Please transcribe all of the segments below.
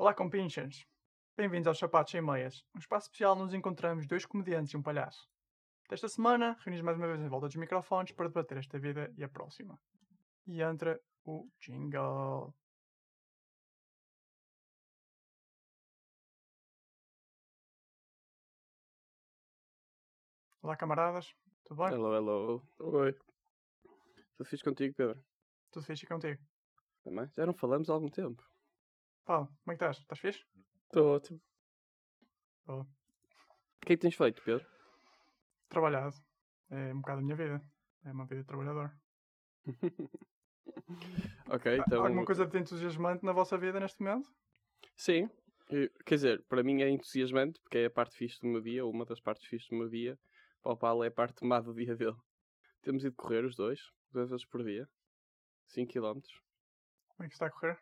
Olá, compinchas! Bem-vindos aos Sapatos Sem Meias, um espaço especial onde nos encontramos dois comediantes e um palhaço. Desta semana, reunimos mais uma vez em volta dos microfones para debater esta vida e a próxima. E entra o jingle. Olá, camaradas. Tudo bem? Hello, hello. Oi. Tudo fixe contigo, Pedro? Tudo fixe e contigo? Também? Já não falamos há algum tempo. Paulo, como é que estás? Estás fixe? Estou ótimo. O que é que tens feito, Pedro? Trabalhado. É um bocado a minha vida. É uma vida de trabalhador. ok, Há então. Alguma coisa de entusiasmante na vossa vida neste momento? Sim. Eh, Quer dizer, para mim é entusiasmante porque é a parte fixe do meu dia, ou uma das partes fixes do meu dia. Para o Paulo é a parte má do dia dele. Temos ido correr os dois, duas vezes por dia. 5 km. Como é que está a correr?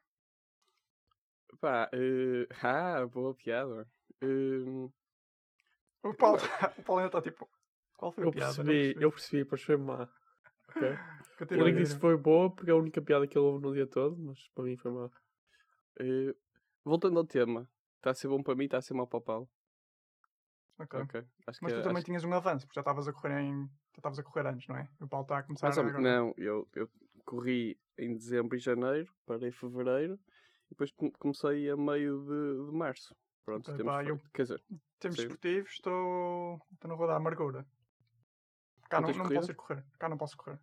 Pá, eh, ah, boa piada. Eh, O Paulo, o Paulo ainda está tipo. Qual foi a Eu piada? Percebi, eu percebi, depois foi má. Ok? Continua, Ele disse foi boa porque é a única piada que ele ouve no dia todo, mas para mim foi má. eh, voltando ao tema, está a ser bom para mim, está a ser mau para o Paulo. Ok. Ok. Acho Mas tu também acho- tinhas um avanço, porque já estavas a correr em. Já estavas a correr antes, não é? O Paulo está a começar Mais ou- agora. Não, eu, eu corri em dezembro e janeiro, parei em fevereiro e depois come- comecei a meio de, de março. Pronto, temos pá, eu-. Quer dizer, Temos Sim. desportivos, estou. Estou na rua da amargura. Cá Não não, não posso ir correr. Cá não posso correr.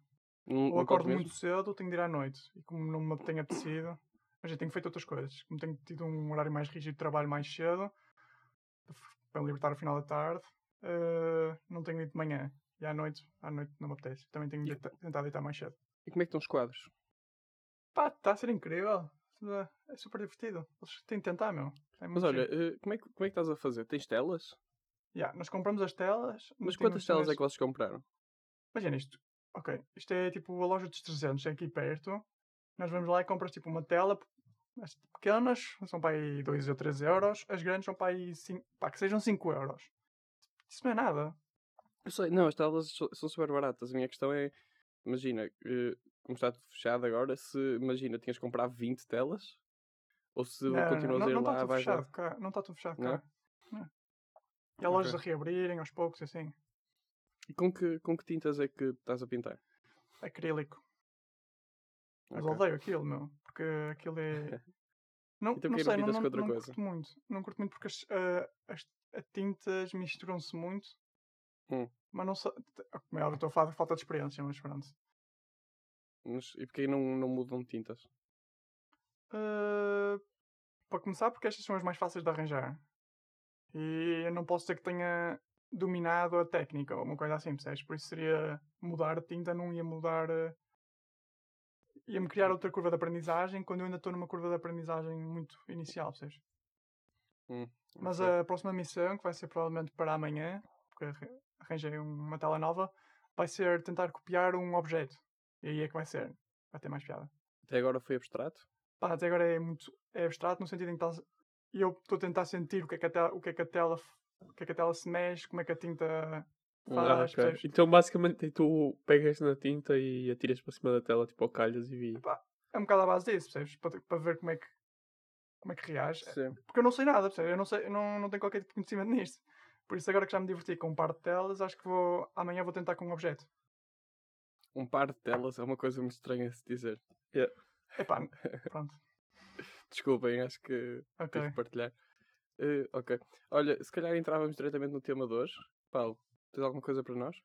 não, Ou acordo muito cedo, tenho de ir à noite. E como não me tenho apetecido, mas já tenho feito outras coisas. Como tenho tido um horário mais rígido de trabalho mais cedo, para me libertar ao final da tarde, eh, não tenho ido de manhã. E à noite, à noite não me apetece. Também tenho de tentar deitar mais cedo. E como é que estão os quadros? Pá, está a ser incrível. É super divertido. Eles têm de tentar, meu. É Mas olha, eh, como é, que, como é que estás a fazer? Tens telas? Yeah, nós compramos as telas. Mas quantas telas é que vocês compraram? Imagina isto. Ok, isto é tipo a loja dos 300 é aqui perto. Nós vamos lá e compras tipo uma tela. As pequenas são para aí 2 ou 3 euros. As grandes são para aí 5, pá, que sejam 5 euros. Isso não é nada. Eu sei, não, as telas são super baratas. A minha questão é, imagina, eh, como está tudo fechado agora, se, imagina, tinhas que comprar 20 telas? Ou se não, continuas não, a ir não lá, está tudo vais fechado lá? cá. Não está tudo fechado Não? cá. Não. E há lojas Ok. a reabrirem aos poucos e assim. E com que, com que tintas é que estás a pintar? Acrílico. Mas Ok. odeio aquilo, meu. Porque aquilo é. Não, Então não sei, não não, não, não coisa? curto muito. Não curto muito porque as, ah, as, as tintas misturam-se muito. Hum. Mas não sei. Como é óbvio, estou a falar de falta de experiência, mas pronto. Mas, e porque aí não, não mudam de tintas? Ah, para começar, porque estas são as mais fáceis de arranjar. E eu não posso dizer que tenha dominado a técnica ou uma coisa assim, percebes? Por isso seria mudar a tinta, não ia mudar. ah, Ia-me criar outra curva de aprendizagem quando eu ainda estou numa curva de aprendizagem muito inicial, percebes? Mas Ok. a próxima missão, que vai ser provavelmente para amanhã, porque arra- arranjei uma tela nova, vai ser tentar copiar um objeto. E aí é que vai ser. Vai ter mais piada. Até agora foi abstrato? Pá, até agora é muito é abstrato no sentido em que eu estou a tentar sentir o que é que a tela, o que é que a tela, o que é que a tela se mexe, como é que a tinta Ah, faz, ok. percebes? Então basicamente tu pegas na tinta e atiras para cima da tela, tipo ao calhas e vi. É um bocado à base disso, percebes? Para, para ver como é que como é que reage. Sim. Porque eu não sei nada, percebes? Eu não, sei, eu não, não tenho qualquer tipo de conhecimento nisto. Por isso agora que já me diverti com um par de telas, acho que vou amanhã vou tentar com um objeto. Um par de telas é uma coisa muito estranha de se dizer. Epá, pronto. Desculpem, acho que Ok. tive que partilhar. Eh, ok. Olha, se calhar entrávamos diretamente no tema de hoje. Paulo, tens alguma coisa para nós?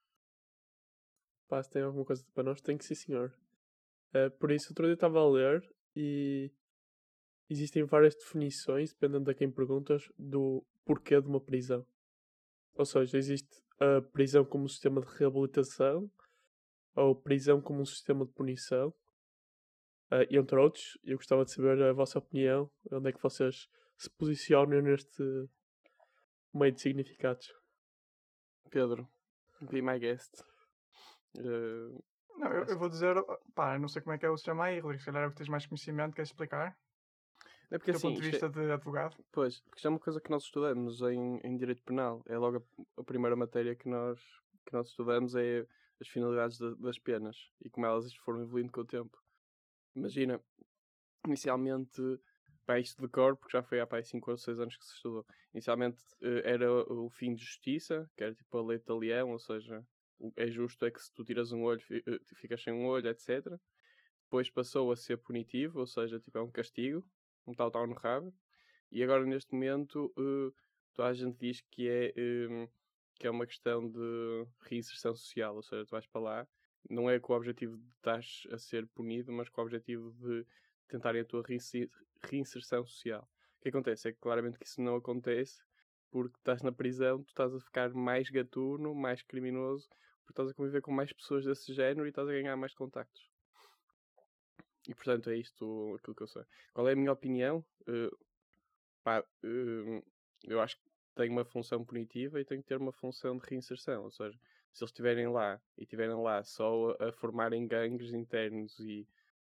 Pá, se tem alguma coisa para nós, tem que sim senhor. Eh, por isso, outro dia estava a ler e existem várias definições, dependendo a quem perguntas, do porquê de uma prisão. Ou seja, existe a prisão como um sistema de reabilitação, ou prisão como um sistema de punição, eh, entre outros. Eu gostava de saber a vossa opinião, onde é que vocês se posicionam neste meio de significados. Pedro, be my guest. Eh, Não, eu, eu vou dizer, pá, não sei como é que é o sistema aí, Rodrigo, se calhar é o que tens mais conhecimento, queres explicar? é porque Do assim, ponto de é- vista de advogado. pois, porque isto é uma coisa que nós estudamos em, em Direito Penal. É logo a, a primeira matéria que nós, que nós estudamos é as finalidades da- das penas e como elas foram evoluindo com o tempo. Imagina, inicialmente para isto de cor, porque já foi há para 5 ou 6 anos que se estudou. Inicialmente eh, era o fim de justiça, que era tipo a lei de leão, ou seja, é justo é que se tu tiras um olho, eh, ficas sem um olho, etc. Depois passou a ser punitivo, ou seja, tipo é um castigo, um tal tal no rabo. E agora neste momento eh, toda a gente diz que é, que é uma questão de reinserção social, ou seja, tu vais para lá, não é com o objetivo de estás a ser punido, mas com o objetivo de tentarem a tua reinser- reinserção social. O que acontece é que claramente que isso não acontece porque estás na prisão, tu estás a ficar mais gatuno, mais criminoso, porque estás a conviver com mais pessoas desse género e estás a ganhar mais contactos. E portanto é isto aquilo que eu sei. Qual é a minha opinião? Eh, pá, eh, eu acho que tem uma função punitiva e tem que ter uma função de reinserção. Ou seja, se eles estiverem lá e estiverem lá só a, formarem gangues internos e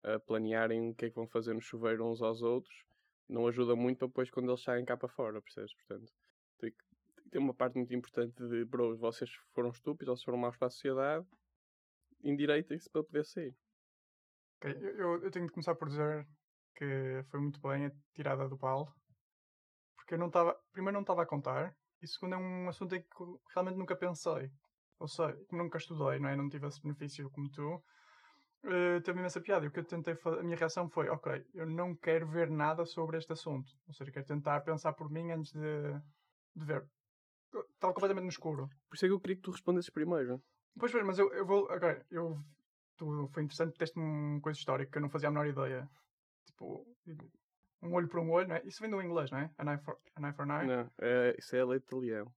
a planearem o que é que vão fazer no chuveiro uns aos outros, não ajuda muito para depois quando eles saem cá para fora, percebes? Portanto, tem que, tem ter uma parte muito importante de bros, vocês foram estúpidos, vocês foram maus para a sociedade, endireitem-se para poder sair. Ok, eu, eu- eu tenho de começar por dizer que foi muito bem a tirada do Paulo. Porque eu não estava. Primeiro, não estava a contar. E segundo, é um assunto em que realmente nunca pensei. Ou seja, nunca estudei, não é? Não tive esse benefício como tu. eh, teve imensa piada. E o que eu tentei fa- A minha reação foi: ok, eu não quero ver nada sobre este assunto. Ou seja, quero tentar pensar por mim antes de, de ver. Estava completamente no escuro. Por isso é que eu queria que tu respondesses primeiro. Pois, pois, mas eu, eu vou. Ok, eu. Tu, foi interessante ter uma coisa histórica que eu não fazia a menor ideia. Tipo, um olho por um olho, não é? Isso vem do inglês, não é? An eye for an eye. For an eye. Não, é, isso é a lei de Leão.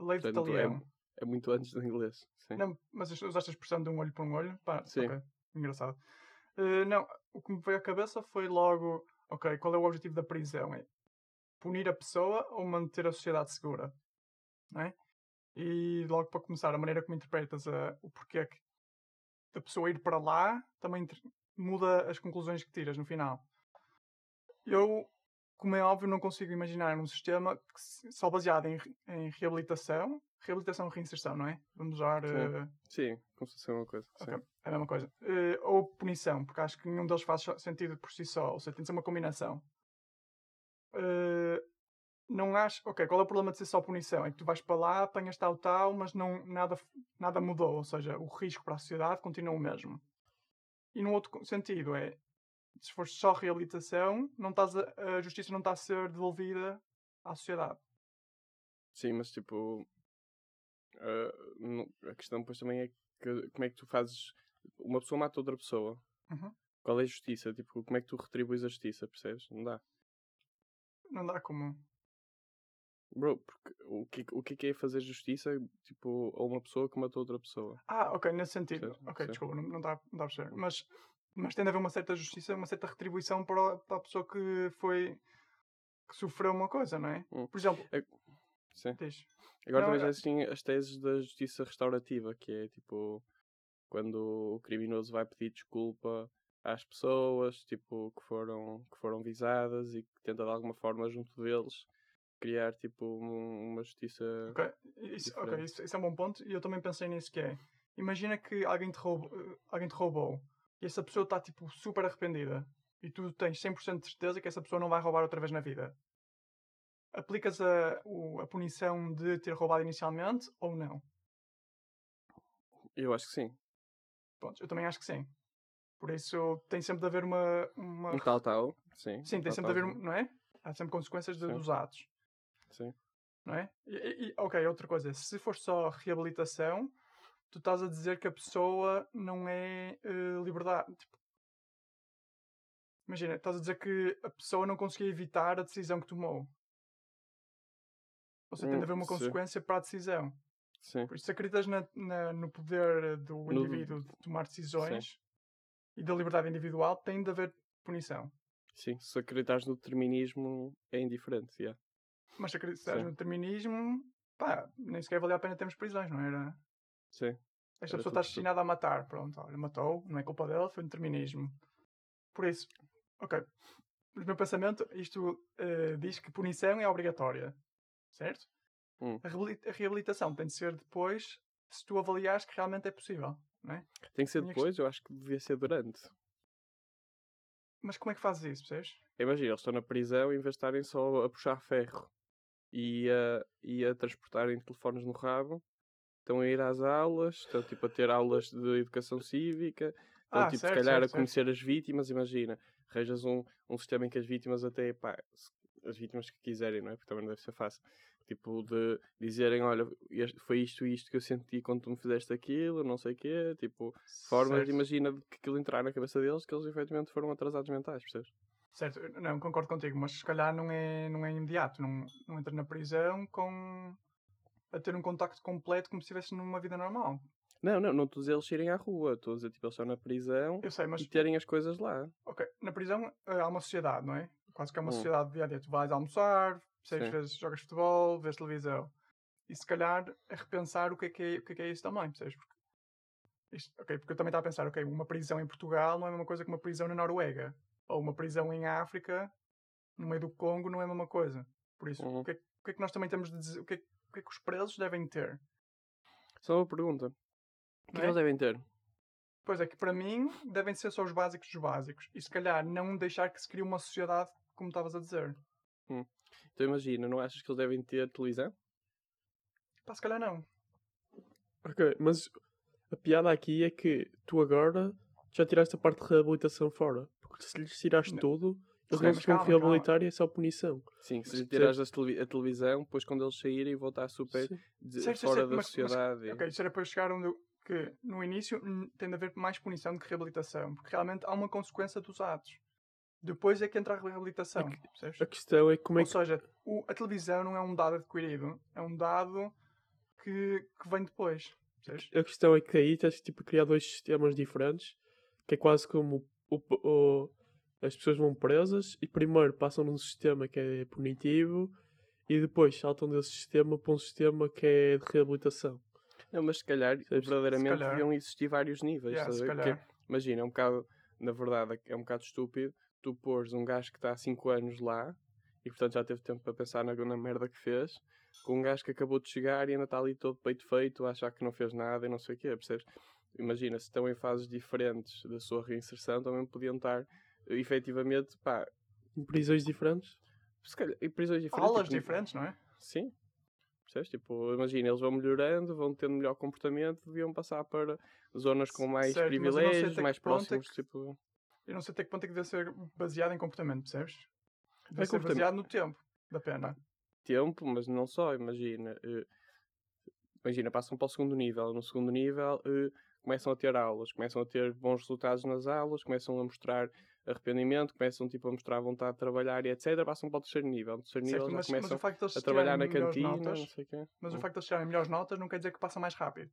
Lei de Talião. É muito antes do inglês. Sim. Não, mas usaste a expressão de um olho por um olho? Pá, Sim. ok, engraçado. Eh, não, o que me veio à cabeça foi logo, ok, qual é o objetivo da prisão? É punir a pessoa ou manter a sociedade segura? Não é? E logo para começar, a maneira como interpretas a- o porquê que da pessoa ir para lá também muda as conclusões que tiras no final. Eu, como é óbvio, não consigo imaginar um sistema que só baseado em, em reabilitação, reabilitação e reinserção, não é? Vamos usar Sim. eh, Sim, como se fosse uma coisa. sim. Ok, é a mesma coisa. Eh, ou punição, porque acho que nenhum deles faz sentido por si só, ou seja, tem de ser uma combinação. Eh, não acho. Ok, qual é o problema de ser só punição? É que tu vais para lá, apanhas tal, tal, mas não, nada, nada mudou, ou seja, o risco para a sociedade continua o mesmo. E no outro sentido, é se for só reabilitação, não estás a, a justiça não está a ser devolvida à sociedade. Sim, mas tipo. ah, não- a questão depois também é que, como é que tu fazes. Uma pessoa mata outra pessoa. Uhum. Qual é a justiça? Tipo, como é que tu retribuis a justiça, percebes? Não dá. Não dá como. Bro, porque o que, o que é que é fazer justiça tipo, a uma pessoa que matou outra pessoa? Ah, ok, nesse sentido. Ok, sim. desculpa, não, dá, não dá a perceber. Mas, mas tem de haver uma certa justiça, uma certa retribuição para, a- para a pessoa que foi. que sofreu uma coisa, não é? Hum. Por exemplo, Sim. diz. Agora Não, também já é- existem as teses da justiça restaurativa, que é tipo quando o criminoso vai pedir desculpa às pessoas tipo, que, foram, que foram visadas e que tenta de alguma forma junto deles criar tipo um- uma justiça. Ok, isso, ok, Diferente. isso, isso é um bom ponto e eu também pensei nisso que é. Imagina que alguém te, roubou, alguém te roubou e essa pessoa está tipo super arrependida e tu tens 100% de certeza que essa pessoa não vai roubar outra vez na vida. Aplicas a, a punição de ter roubado inicialmente ou não? Eu acho que sim. Pronto, eu também acho que sim. Por isso tem sempre de haver uma. uma... Um tal tal, sim. Sim, um tem tal, sempre de haver, tal, um- não é? Há sempre consequências de- Sim. dos atos, Sim. não é? E- e- ok, outra coisa. Se for só reabilitação, tu estás a dizer que a pessoa não é eh, liberdade. Tipo, imagina, estás a dizer que a pessoa não conseguia evitar a decisão que tomou. Ou seja, tem de Hum, haver uma sim. consequência para a decisão. Sim. Por isso, se acreditas na- na- no poder do No- indivíduo de tomar decisões e da liberdade individual, tem de haver punição. Sim. Se acreditares no determinismo é indiferente, yeah. Mas se acreditas Sim. no determinismo, pá, nem sequer valia a pena termos prisões, não era? Sim. Esta pessoa está destinada a matar, pronto, olha, matou, não é culpa dela, foi um determinismo. Por isso, ok. No meu pensamento, isto eh, diz que punição é obrigatória, certo? Hum. A, reabili- a reabilitação tem de ser depois, se tu avaliares que realmente é possível, não é? Tem que ser Minha depois, eu acho que devia ser durante. Mas como é que fazes isso, percebes? Imagina, eles estão na prisão e em vez de estarem só a puxar ferro e a, e a transportarem telefones no rabo, estão a ir às aulas, estão tipo a ter aulas de educação cívica, estão Ah, tipo certo, se calhar certo, a certo. conhecer as vítimas, imagina, arranjas um, um sistema em que as vítimas até, pá, as vítimas que quiserem, não é? Porque também não deve ser fácil. Tipo, de dizerem, olha, foi isto e isto que eu senti quando tu me fizeste aquilo, não sei o quê, tipo, formas, Certo. imagina, que aquilo entrar na cabeça deles, que eles efetivamente foram atrasados mentais, percebes? Certo, não, concordo contigo, mas se calhar não é, não é imediato. Não, não entra na prisão com a ter um contacto completo como se estivesse numa vida normal. Não, não, não estou a dizer eles irem à rua, estou a dizer, tipo, eles estão na prisão sei, mas e terem as coisas lá. ok, na prisão eh, há uma sociedade, não é? Quase que é uma Hum. sociedade dia a dia. Tu vais almoçar, Sim. vezes jogas futebol, vês televisão. E se calhar é repensar o que é que é, o que é, que é isso também, percebes? Porque, isto, ok, porque eu também estava a pensar, ok, uma prisão em Portugal não é a mesma coisa que uma prisão na Noruega. Ou uma prisão em África, no meio do Congo, não é a mesma coisa. Por isso, Uhum. o, que é, que- o que é que nós também temos de dizer? O que é, que- o que é que os presos devem ter? Só uma pergunta. O que é é? eles devem ter? Pois é que para mim devem ser só os básicos dos básicos. E se calhar não deixar que se crie uma sociedade como estavas a dizer. Então imagina, não achas que eles devem ter televisão? Pá, se calhar não. Ok, mas a piada aqui é que tu agora já tiraste a parte de reabilitação fora. Porque se lhes tiraste Não. tudo, eles não mas se calma, calma. reabilitar e é só punição. Sim, se Mas tirares a televisão, depois quando eles saírem vão estar super de- Certo, fora certo, da mas- mas- sociedade. e- Ok, isso era para chegar onde eu, que no início tem de haver mais punição do que reabilitação. Porque realmente há uma consequência dos atos. Depois é que entra a reabilitação. percebes? A questão é como é Ou que seja, o- a televisão não é um dado adquirido. É um dado que, que vem depois. percebes? a questão é que aí tens que tipo, criar dois sistemas diferentes, que é quase como o, o- as pessoas vão presas e primeiro passam num sistema que é punitivo e depois saltam desse sistema para um sistema que é de reabilitação. Não, mas se calhar, Percebes? verdadeiramente, Se calhar. deviam existir vários níveis. Yeah, se? Porque, imagina, é um bocado, na verdade, é um bocado estúpido tu pôres um gajo que está há 5 anos lá e, portanto, já teve tempo para pensar na, na merda que fez, com um gajo que acabou de chegar e ainda está ali todo peito feito, a achar que não fez nada e não sei o quê, percebes? Imagina, se estão em fases diferentes da sua reinserção, também podiam estar, efetivamente, pá, Em prisões diferentes. se calhar, em prisões diferentes. Aulas tipo, diferentes, não é? Sim. Percebes? Tipo, imagina, eles vão melhorando, vão tendo melhor comportamento, deviam passar para zonas com mais Certo, privilégios, mais ponto é próximos, que- tipo... Eu não sei até que ponto é que deve ser baseado em comportamento, percebes? Deve É ser comportamento. baseado no tempo da pena. tempo, mas não só, imagina. eh, imagina, passam para o segundo nível. No segundo nível, eh, começam a ter aulas, começam a ter bons resultados nas aulas, começam a mostrar arrependimento, começam tipo, a mostrar vontade de trabalhar e etc. Passam para o terceiro nível. No terceiro Certo, nível mas, mas começam o facto de a trabalhar na cantina, notas, não sei o quê. mas o Hum. facto de eles tirarem melhores notas não quer dizer que passa mais rápido.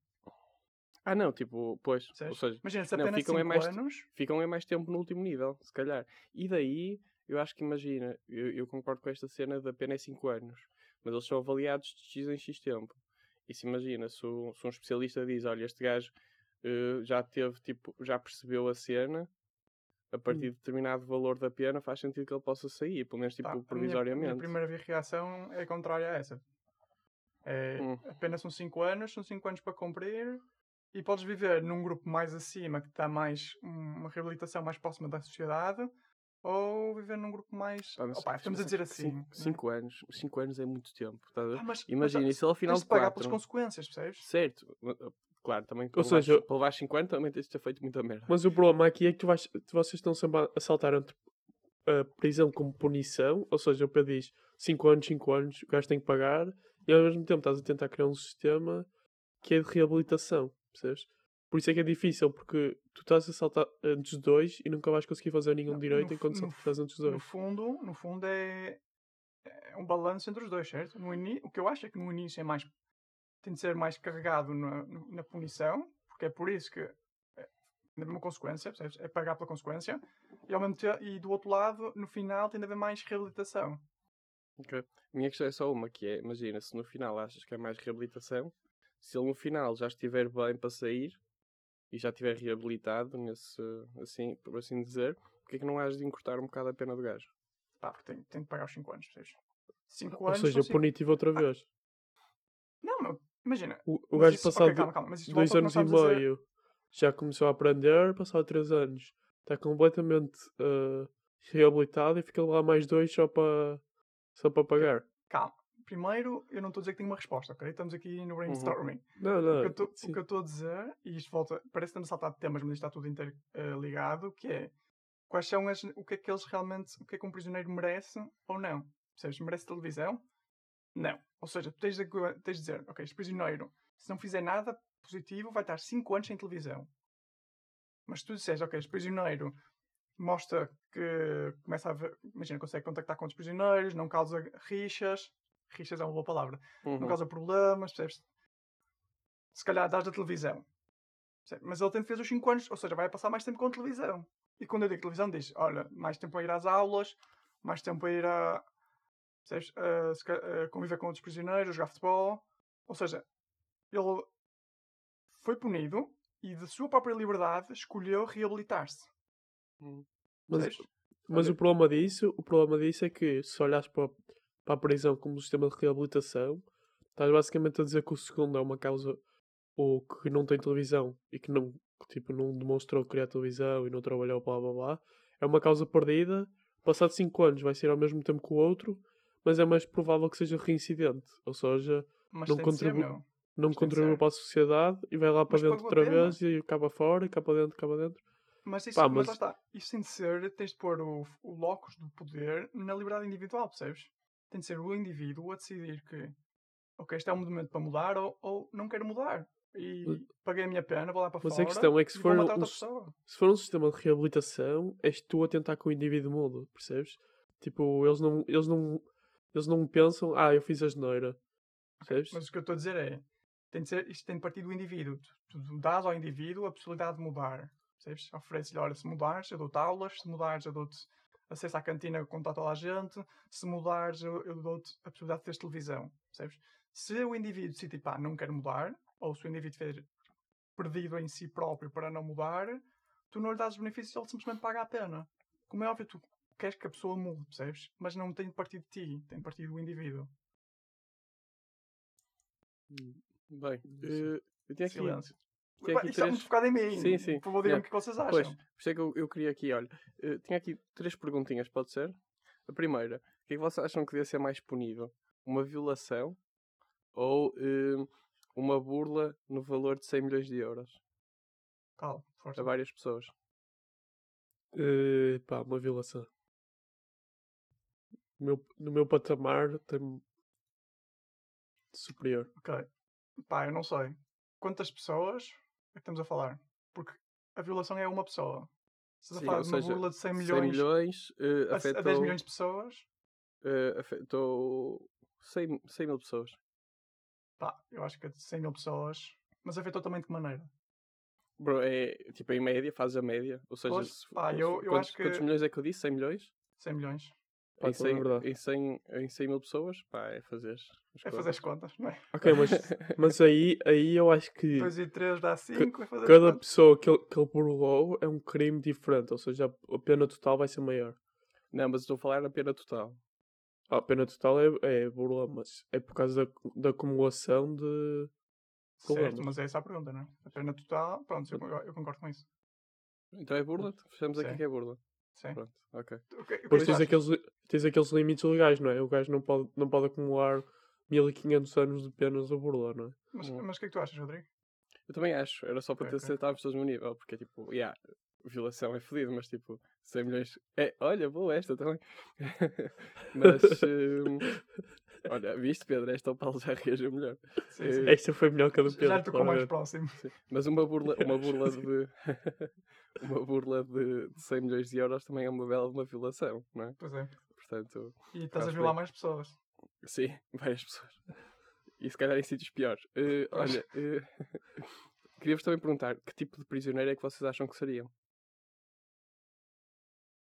Ah, não, tipo, pois, ou seja, Imagina, se Não, apenas ficam 5 é mais- anos, ficam em mais tempo no último nível, se calhar. E daí, eu acho que imagina, eu, eu concordo com esta cena da pena é 5 anos, mas eles são avaliados de X em X tempo. E se imagina, se, o- se um especialista diz, olha, este gajo eh, já teve, tipo, já percebeu a cena, a partir de determinado valor da pena, faz sentido que ele possa sair, pelo menos tipo pá, a minha- provisoriamente. A minha primeira reação é contrária a essa. É, Hum. Apenas são 5 anos, são 5 anos para cumprir e podes viver num grupo mais acima que dá mais uma reabilitação mais próxima da sociedade ou viver num grupo mais. Mas Opa, estamos a dizer assim. né? 5 anos, 5 anos é muito tempo. ver? Ah, mas- Imagina, mas, e se ele ao final tens de de pagar 4 pelas consequências, percebes? Certo, claro, também Ou seja- para levar 50 também tens de ter feito muita merda. Mas o problema aqui é que tu vais, tu- vocês estão sempre a- saltar entre a prisão como punição, ou seja, o Pedro diz 5 anos, 5 anos, o gajo tem que pagar, e ao mesmo tempo estás a tentar criar um sistema que é de reabilitação, percebes? Por isso é que é difícil, porque tu estás a saltar entre os dois e nunca vais conseguir fazer nenhum Não, direito no enquanto no estás entre os No dois. fundo, no fundo é, é um balanço entre os dois, certo? No ini- o que eu acho é que no início é mais tem de ser mais carregado na, na punição, porque é por isso que é a mesma consequência, percebes? É pagar pela consequência, e, ao mesmo te- e do outro lado, no final, tem de haver mais reabilitação. Ok. A minha questão é só uma, que é, imagina, se no final achas que é mais reabilitação, se ele no final já estiver bem para sair e já estiver reabilitado, nesse, assim, por assim dizer, porque é que não has de encurtar um bocado a pena do gajo? Pá, porque tem, tem de pagar os 5 anos, percebes? 5 Ou anos. seja, são cinco- punitivo outra vez. Não, meu, imagina. O, gajo passado calma, calma, mas dois anos e a dizer. meio já começou a aprender, passado três anos está completamente eh, reabilitado e fica lá mais dois só para só para pagar. Calma. Primeiro, eu não estou a dizer que tenho uma resposta, ok? Estamos aqui no brainstorming. Não, O não. sim. o que eu estou a dizer, e isto volta, parece que estamos a saltar de temas, mas isto está tudo interligado, que é quais são as, o que é que eles realmente, o que é que um prisioneiro merece ou não. Percebes? Merece televisão? Não. Ou seja, tu tens de, tens de dizer, ok, este prisioneiro, se não fizer nada positivo, vai estar 5 anos sem televisão. Mas se tu disseres, ok, este prisioneiro mostra que começa a ver, imagina, consegue contactar com outros prisioneiros, não causa rixas, rixas é uma boa palavra, não Uhum. causa problemas, percebes? Se calhar dás da televisão. Mas ele tem fez os 5 anos, ou seja, vai passar mais tempo com televisão. E quando eu digo televisão, diz: olha, mais tempo a ir às aulas, mais tempo a ir a. Percebes? A, se conviver com outros prisioneiros, jogar futebol. Ou seja, ele foi punido e, de sua própria liberdade, escolheu reabilitar-se. Mas, Percebes? mas Olha- o problema disso, o problema disso é que se olhares para, para a prisão como um sistema de reabilitação, estás basicamente a dizer que o segundo é uma causa ou que não tem televisão e que não, tipo, não demonstrou criar televisão e não trabalhou blá blá blá, é uma causa perdida, passado 5 anos vai ser ao mesmo tempo que o outro, mas é mais provável que seja reincidente, ou seja, Mas não contribui- não Mas contribuiu para a sociedade e vai lá para Mas dentro a outra vez e acaba fora, e cá para dentro, cá para dentro. Mas isso, Pá, mas... lá mas- está. Isso tem de ser, tens de pôr o, o locus do poder na liberdade individual, percebes? Tem de ser o indivíduo a decidir que, ok, este é um momento para mudar ou, ou não quero mudar. E Mas- paguei a minha pena, vou lá para Mas a fora questão é que se for um se for um sistema de reabilitação, és tu a tentar que o indivíduo mude, percebes? Tipo, eles não, eles não, eles não pensam, ah, eu fiz a geneira? Mas o que eu estou a dizer é, tem de ser, isto tem de partir do indivíduo. Tu, tu dás ao indivíduo a possibilidade de mudar. Percebes? Ofereces-lhe, olha, se mudares, eu dou-te aulas, se mudares, eu dou-te acesso à cantina com toda a gente, se mudares, eu, eu dou-te a possibilidade de teres televisão. Percebes? Se o indivíduo decidir, pá, não quer mudar, ou se o indivíduo estiver perdido em si próprio para não mudar, tu não lhe dás os benefícios, ele simplesmente paga a pena. Como é óbvio, tu queres que a pessoa mude, percebes? Mas não tem de partir de ti, tem de partir do indivíduo. Bem, eh, eu tinha aqui, Silêncio. tinha aqui Isto está três... muito focado em mim. Sim, sim. Por favor, digam-me Yeah. o que vocês acham. Pois, por isso é que eu, eu queria aqui, olha, eh, tinha aqui três perguntinhas, pode ser? A primeira, o que é que vocês acham que devia ser mais punível? Uma violação ou eh, uma burla no valor de 100 milhões de euros Calma, força. a várias pessoas? Eh, pá, uma violação. No meu, no meu patamar tem superior. Ok. Pá, eu não sei. Quantas pessoas é que estamos a falar? Porque a violação é uma pessoa. Se estás a Sim, falar de uma seja, burla de 100 100 milhões, milhões eh, a, a afetou, 10 milhões de pessoas, eh, afetou 100, 100 mil pessoas. pá, eu acho que é de 100 mil pessoas. Mas afetou também de que maneira? Bro, é tipo em média, faz a média. Ou seja, Pois, se- pá, se- eu- eu quantos, acho que- quantos milhões é que eu disse? 100 milhões? 100 milhões. Pá, em, também é 100, verdade. em, 100, em 100 mil pessoas? Pá, é fazer as É fazer as contas, não é? Ok, mas, mas aí, aí eu acho que 2 e 3 dá 5, é fazer cada pessoa que ele, que ele burlou é um crime diferente, ou seja, a pena total vai ser maior. Não, mas estou a falar na pena total. Ah, A pena total é, é burla, mas é por causa da, da acumulação de. Certo, problemas. mas é essa a pergunta, não é? A pena total, pronto, eu, eu concordo com isso. Então é burla? Fechamos aqui Sim. que é burla. Sim. Pronto, ok. O que- o que Depois é que tens aqueles, tens aqueles limites legais, não é? O gajo não pode, não pode acumular 1500 anos de penas a burla, não é? Mas, Hum. mas o que é que tu achas, Rodrigo? Eu também acho. Era só para Ok, ter ok. acertado todos no nível. Porque é tipo, yeah, violação é fodido, mas tipo, 100 milhões. É, olha, boa esta também. mas. hum, olha, viste, Pedro? Esta o Paulo já reagiu melhor. Sim, sim. Eh, Esta foi melhor que a do Pedro. Já tocou mais próximo. Sim. Mas uma burla, uma burla de. uma burla de, de 100 milhões de euros também é uma bela de uma violação, não é? Pois é. Portanto, E estás a violar bem. mais pessoas. sim, várias pessoas. E se calhar em sítios piores. Pois. olha, eh, queria-vos também perguntar que tipo de prisioneiro é que vocês acham que seriam?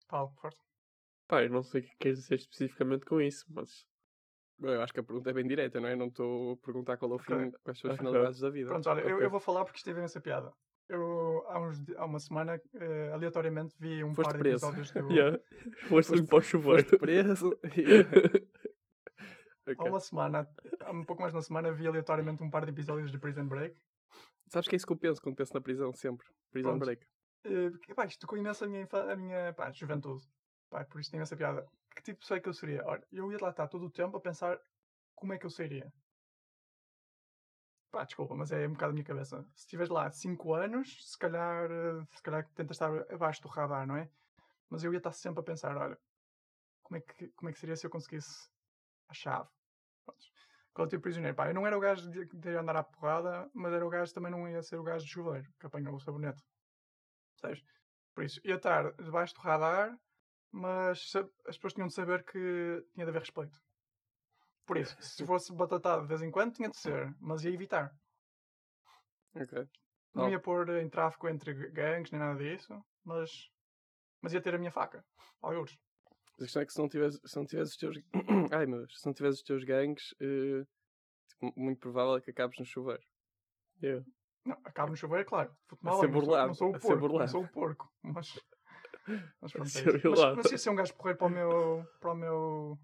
Paulo, forte. Pá, eu não sei o que queres dizer especificamente com isso, mas. Eu acho que a pergunta é bem direta, não é? Não estou a perguntar qual é o fim, quais são as Ok. finalidades da vida. Pronto, olha, eu, Ok. eu vou falar porque isto teve essa piada. Eu, há, uns, há uma semana, eh, aleatoriamente, vi um Foste par de preso. episódios do... Yeah. Foste limpar o chuveiro. Foste preso. Há uma semana, há um pouco mais de uma semana, vi aleatoriamente um par de episódios de Prison Break. Sabes que é isso que eu penso quando penso na prisão sempre? Prison Pronto. break. Porque, pá, isto tocou imenso a minha, a minha pá, juventude. Pá, por isso tem essa piada. Que tipo de pessoa é que eu seria? Olha, eu ia lá estar todo o tempo a pensar como é que eu seria. Pá, desculpa, mas é um bocado a minha cabeça. Se estiveres lá 5 anos, se calhar, eh, se calhar tentas estar abaixo do radar, não é? Mas eu ia estar sempre a pensar, olha, como é que, como é que seria se eu conseguisse a chave? Pronto. Qual tipo prisioneiro? Pá, eu não era o gajo de, de andar à porrada, mas era o gajo também não ia ser o gajo de chuveiro, que apanha o sabonete. Percebes? Por isso, ia estar debaixo do radar, mas as pessoas tinham de saber que tinha de haver respeito. Por isso, se fosse batatado de vez em quando, tinha de ser, mas ia evitar. Ok. Não ia pôr em tráfico entre gangues nem nada disso, mas, mas ia ter a minha faca. Alguns. A questão é que se não tivesse, se não tivesse os teus. Ai meu Deus, se não tivesse os teus gangues, eh, tipo, muito provável é que acabes no chuveiro. Yeah. Não, acabo no chuveiro, claro. Futebol, ser eu não sou- burlado, Não sou o a porco. Não burlado. sou o porco. Mas. Mas pronto, é isso. Mas, mas ia ser um gajo porreiro para o meu. Para o meu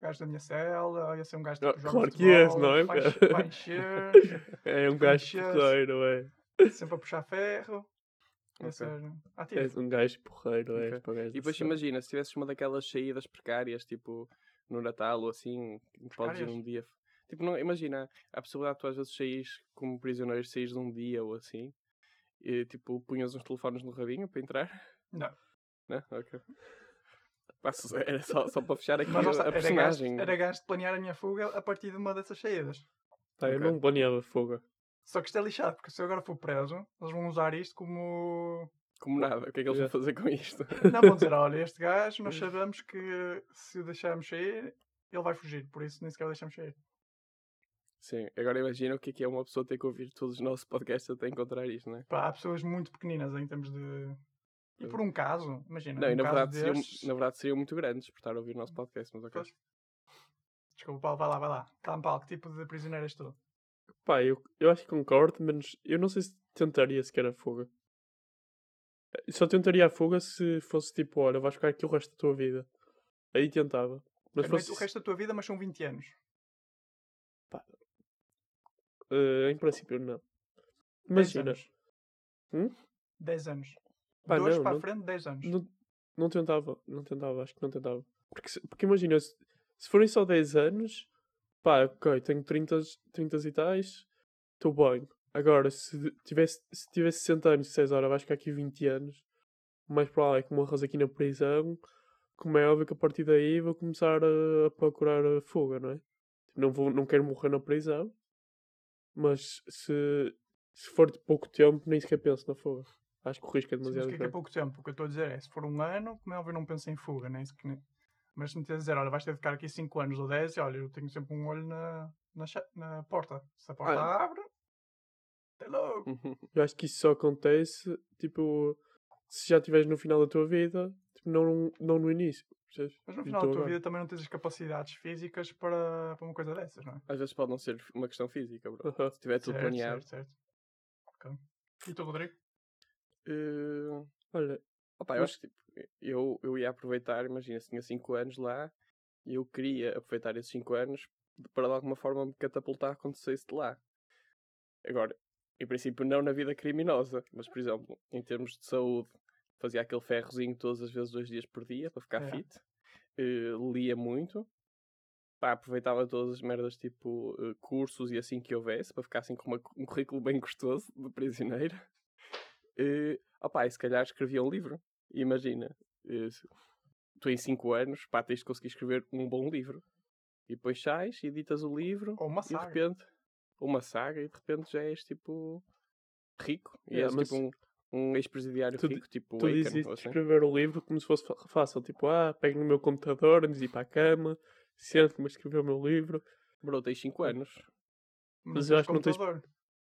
gajo da minha cela, ia ser um gajo Ah, tipo, joga claro que futebol, és, não é? Vai, vai encher, É um gajo porreiro, é. sempre a puxar ferro. Ia Ok. ser ativo. És um gajo porreiro, é. Gajo E depois imagina, se tivesses uma daquelas saídas precárias, tipo no Natal ou assim, que podes ir Precárias? um dia. Tipo, não, imagina, há a possibilidade de tu às vezes saís como prisioneiro, saís de um dia ou assim, e tipo, punhas uns telefones no rabinho para entrar. Não. Não? Ok. Passo- Era só, só para fechar aqui Mas a, a era, gajo, personagem. era gajo de planear a minha fuga a partir de uma dessas saídas. Pá, eu Ok. não planeava fuga. Só que isto é lixado, porque se eu agora for preso, eles vão usar isto como. Como nada, o que é que eles vão fazer com isto? Não vão dizer, olha, este gajo, nós sabemos que se o deixarmos sair, ele vai fugir, por isso nem sequer o deixamos sair. Sim, agora imagina o que é que é uma pessoa ter que ouvir todos os nossos podcasts até encontrar isto, não é? Pá, há pessoas muito pequeninas em termos de. E por um caso, imagina, Não, e um na caso verdade, seriam, destes... na verdade seriam muito grandes por estar a ouvir o nosso podcast, mas ok. Pois. Desculpa, Paulo, vai lá, vai lá. Calma, Paulo, que tipo de prisioneiro és tu? Pá, eu, eu acho que concordo, mas eu não sei se tentaria sequer a fuga. Eu Só tentaria a fuga se fosse tipo, olha, vais ficar aqui o resto da tua vida. Aí tentava. Mas é fosse, o resto da tua vida, mas são 20 anos. eh, em princípio, não. 10 Imagina, anos. Hum? 10 anos. Pá, Dois não, para não- a frente, 10 anos. não, não tentava, não tentava, acho que não tentava. Porque, porque imagina, se, se forem só 10 anos, pá, ok, tenho 30, 30 e tais, estou bem. Agora, se tivesse, se tivesse 60 anos e 6 horas, vais ficar aqui 20 anos, o mais provável é que morras aqui na prisão, como é óbvio que a partir daí vou começar a, a procurar a fuga, não é? Não, vou, não quero morrer na prisão, mas se, se for de pouco tempo, nem sequer penso na fuga. Acho que o risco é Sim, mas demasiado o que é, que é pouco tempo? O que eu estou a dizer é, se for um ano, como é óbvio, não penso em fuga, nem se- nem- Mas se me tens a dizer, olha, vais ter de ficar aqui 5 anos ou 10, e olha, eu tenho sempre um olho na, na, na porta. Se a porta Ah. abre, até logo. Eu acho que isso só acontece, tipo, se já estiveres no final da tua vida, tipo, não, não no início. percebes? Mas no final da tua agora? vida também não tens as capacidades físicas para, para uma coisa dessas, não é? Às vezes pode não ser uma questão física, bro. Se tiver tudo certo, planeado. certo, certo. Ok. E tu, Rodrigo? Eh, Olha, Opa, eu Mas- acho que tipo, eu, eu ia aproveitar, imagina, tinha 5 anos lá e eu queria aproveitar esses 5 anos para de alguma forma me catapultar quando saísse de lá. Agora, em princípio, não na vida criminosa, mas por exemplo, em termos de saúde, fazia aquele ferrozinho todas as vezes, dois dias por dia para ficar É. fit, Eh, lia muito, pá, aproveitava todas as merdas tipo eh, cursos e assim que houvesse para ficar assim com uma- um currículo bem gostoso de prisioneiro. Eh, opá, e se calhar escrevia um livro. Imagina, se- tu em 5 anos, pá, tens de conseguir escrever um bom livro. E depois sais, editas o livro Ou uma e de saga. repente, uma saga, e de repente já és tipo rico. E Yeah, és mas tipo um, um ex-presidiário rico, tipo tu Aiken, dizes isso assim. escrever o livro como se fosse fácil. Tipo, ah, pego no meu computador, antes de ir para a cama, sento-me a escrever o meu livro. Bro, tens 5 anos. Mas tens eu acho que não tens-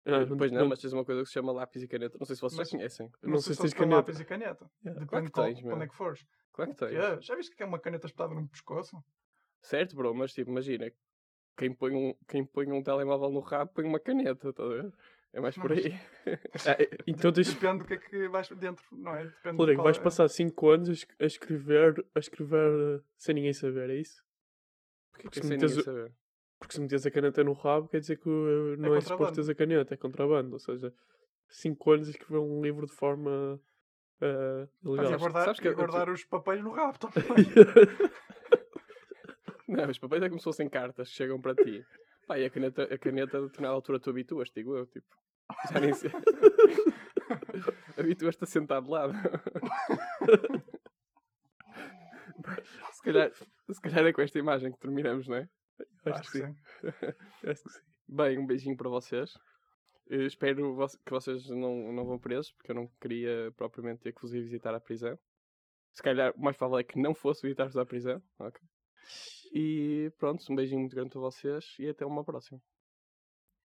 computador. Ah, Pois não, mas tens uma coisa que se chama lápis e caneta. Não sei se vocês Mas- já conhecem. não sei se tens caneta. lápis e caneta. Yeah. Depende Claro que de qual- tens, meu. onde é que fores. Claro que tens. Yeah, Já viste que é uma caneta espetada no pescoço? Certo, bro, mas tipo, imagina, quem põe um, quem põe um telemóvel no rabo põe uma caneta, tá a ver? É mais por Não, mas- aí. Ah, então tens, Depende do que é que vais dentro, não é? Depende de Rodrigo, qual vais é- passar 5 anos a es- a escrever, a escrever eh, sem ninguém saber, é isso? Porque Porque que se sem ninguém o- saber. Porque se metes a caneta no rabo, quer dizer que uh, não é, suposto contrabando. teres a caneta, é contrabando. Ou seja, 5 anos a escrever um livro de forma uh, Estás ilegal. a guardar, sabes que e eu- guardar os papéis no rabo também. Não, os papéis é como se fossem cartas que chegam para ti. Pá, e a caneta, a caneta a determinada altura tu habituas, digo eu, tipo. Já nem sei. Habituas-te a sentar de lado. se, calhar, se calhar é com esta imagem que terminamos, não é? Acho, que sim. Acho que sim. Bem, um beijinho para vocês. Eh, espero que vocês não, não vão presos, porque eu não queria propriamente ter que vos ir visitar à prisão. Se calhar, o mais provável é que não fosse visitar-vos à prisão. ok? E pronto, um beijinho muito grande para vocês e até uma próxima.